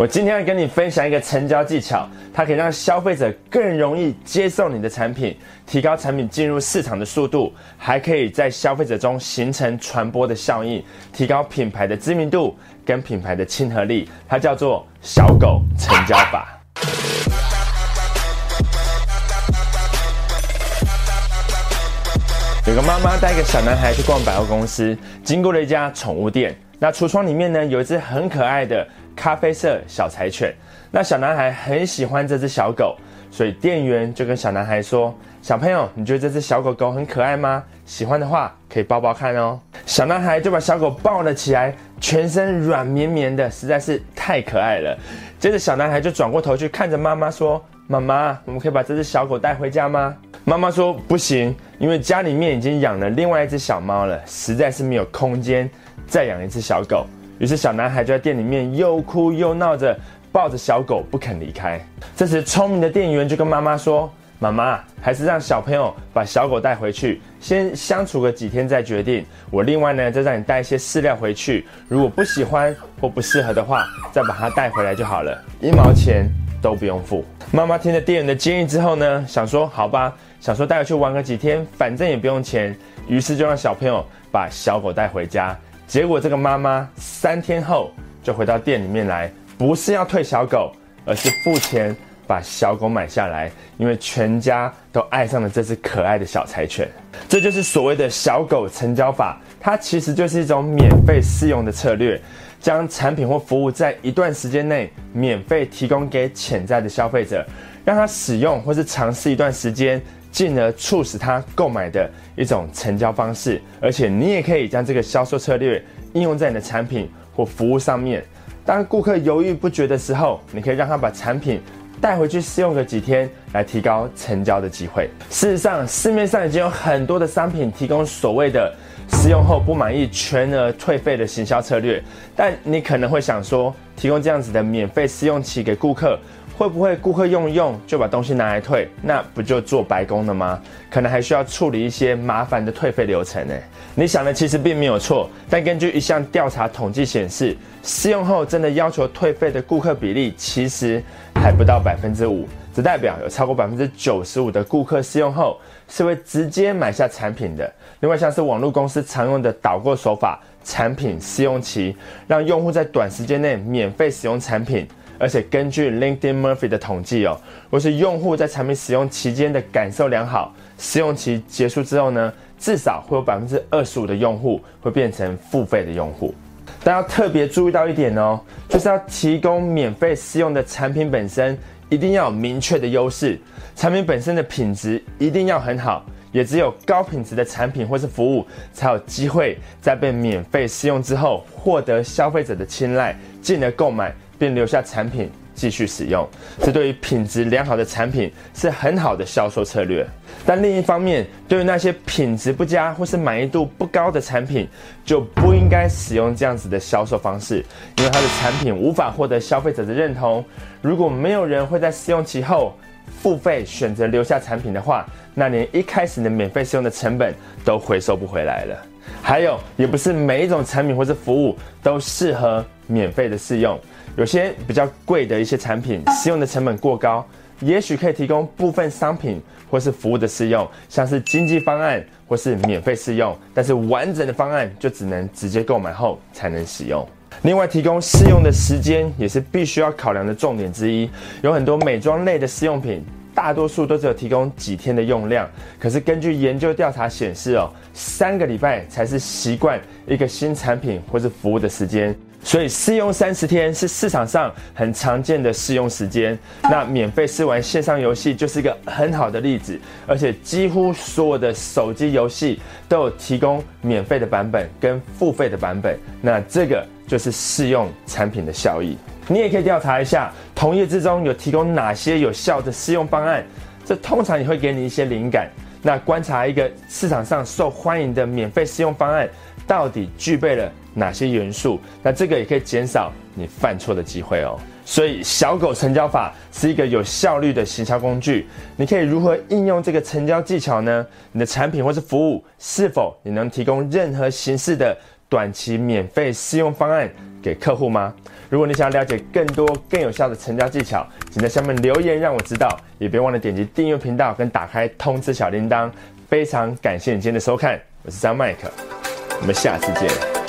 我今天要跟你分享一个成交技巧，它可以让消费者更容易接受你的产品，提高产品进入市场的速度，还可以在消费者中形成传播的效应，提高品牌的知名度跟品牌的亲和力。它叫做小狗成交法。有个妈妈带一个小男孩去逛百货公司，经过了一家宠物店。那橱窗里面呢，有一只很可爱的咖啡色小柴犬。那小男孩很喜欢这只小狗，所以店员就跟小男孩说：“小朋友，你觉得这只小狗狗很可爱吗？喜欢的话可以抱抱看哦。”小男孩就把小狗抱了起来，全身软绵绵的，实在是太可爱了。接着，小男孩就转过头去看着妈妈说：“妈妈，我们可以把这只小狗带回家吗？”妈妈说不行，因为家里面已经养了另外一只小猫了，实在是没有空间再养一只小狗。于是小男孩就在店里面又哭又闹着，抱着小狗不肯离开。这时聪明的店员就跟妈妈说：“妈妈，还是让小朋友把小狗带回去，先相处个几天再决定。我另外呢，再让你带一些饲料回去，如果不喜欢或不适合的话，再把它带回来就好了，一毛钱都不用付。”妈妈听了店员的建议之后呢，想说好吧。想说带回去玩个几天，反正也不用钱，于是就让小朋友把小狗带回家。结果这个妈妈三天后就回到店里面来，不是要退小狗，而是付钱把小狗买下来，因为全家都爱上了这只可爱的小柴犬。这就是所谓的小狗成交法，它其实就是一种免费试用的策略，将产品或服务在一段时间内免费提供给潜在的消费者，让他使用或是尝试一段时间。进而促使他购买的一种成交方式，而且你也可以将这个销售策略应用在你的产品或服务上面。当顾客犹豫不决的时候，你可以让他把产品带回去试用个几天，来提高成交的机会。事实上，市面上已经有很多的商品提供所谓的试用后不满意全额退费的行销策略，但你可能会想说，提供这样子的免费试用期给顾客。会不会顾客用一用就把东西拿来退？那不就做白工了吗？可能还需要处理一些麻烦的退费流程呢。你想的其实并没有错，但根据一项调查统计显示，试用后真的要求退费的顾客比例其实还不到百分之五。只代表有超过百分之九十五的顾客试用后是会直接买下产品的。另外，像是网络公司常用的导购手法，产品试用期让用户在短时间内免费使用产品。而且根据 LinkedIn Murphy 的统计哦，若是用户在产品使用期间的感受良好，试用期结束之后呢，至少会有百分之二十五的用户会变成付费的用户。但要特别注意到一点哦，就是要提供免费试用的产品本身一定要有明确的优势，产品本身的品质一定要很好，也只有高品质的产品或是服务才有机会在被免费试用之后获得消费者的青睐，进而购买。并留下产品继续使用，这对于品质良好的产品是很好的销售策略。但另一方面，对于那些品质不佳或是满意度不高的产品，就不应该使用这样子的销售方式，因为它的产品无法获得消费者的认同。如果没有人会在试用期后付费选择留下产品的话，那连一开始的免费试用的成本都回收不回来了。还有，也不是每一种产品或是服务都适合免费的试用。有些比较贵的一些产品，试用的成本过高，也许可以提供部分商品或是服务的试用，像是经济方案或是免费试用，但是完整的方案就只能直接购买后才能使用。另外，提供试用的时间也是必须要考量的重点之一。有很多美妆类的试用品，大多数都只有提供几天的用量，可是根据研究调查显示哦，三个礼拜才是习惯一个新产品或是服务的时间。所以试用三十天是市场上很常见的试用时间。那免费试玩线上游戏就是一个很好的例子，而且几乎所有的手机游戏都有提供免费的版本跟付费的版本。那这个就是试用产品的效益。你也可以调查一下同业之中有提供哪些有效的试用方案，这通常也会给你一些灵感。那观察一个市场上受欢迎的免费试用方案，到底具备了哪些元素？那这个也可以减少你犯错的机会哦。所以小狗成交法是一个有效率的行销工具。你可以如何应用这个成交技巧呢？你的产品或是服务是否你能提供任何形式的短期免费试用方案，给客户吗？如果你想要了解更多更有效的成交技巧，请在下面留言让我知道，也别忘了点击订阅频道跟打开通知小铃铛。非常感谢你今天的收看，我是张麦克，我们下次见。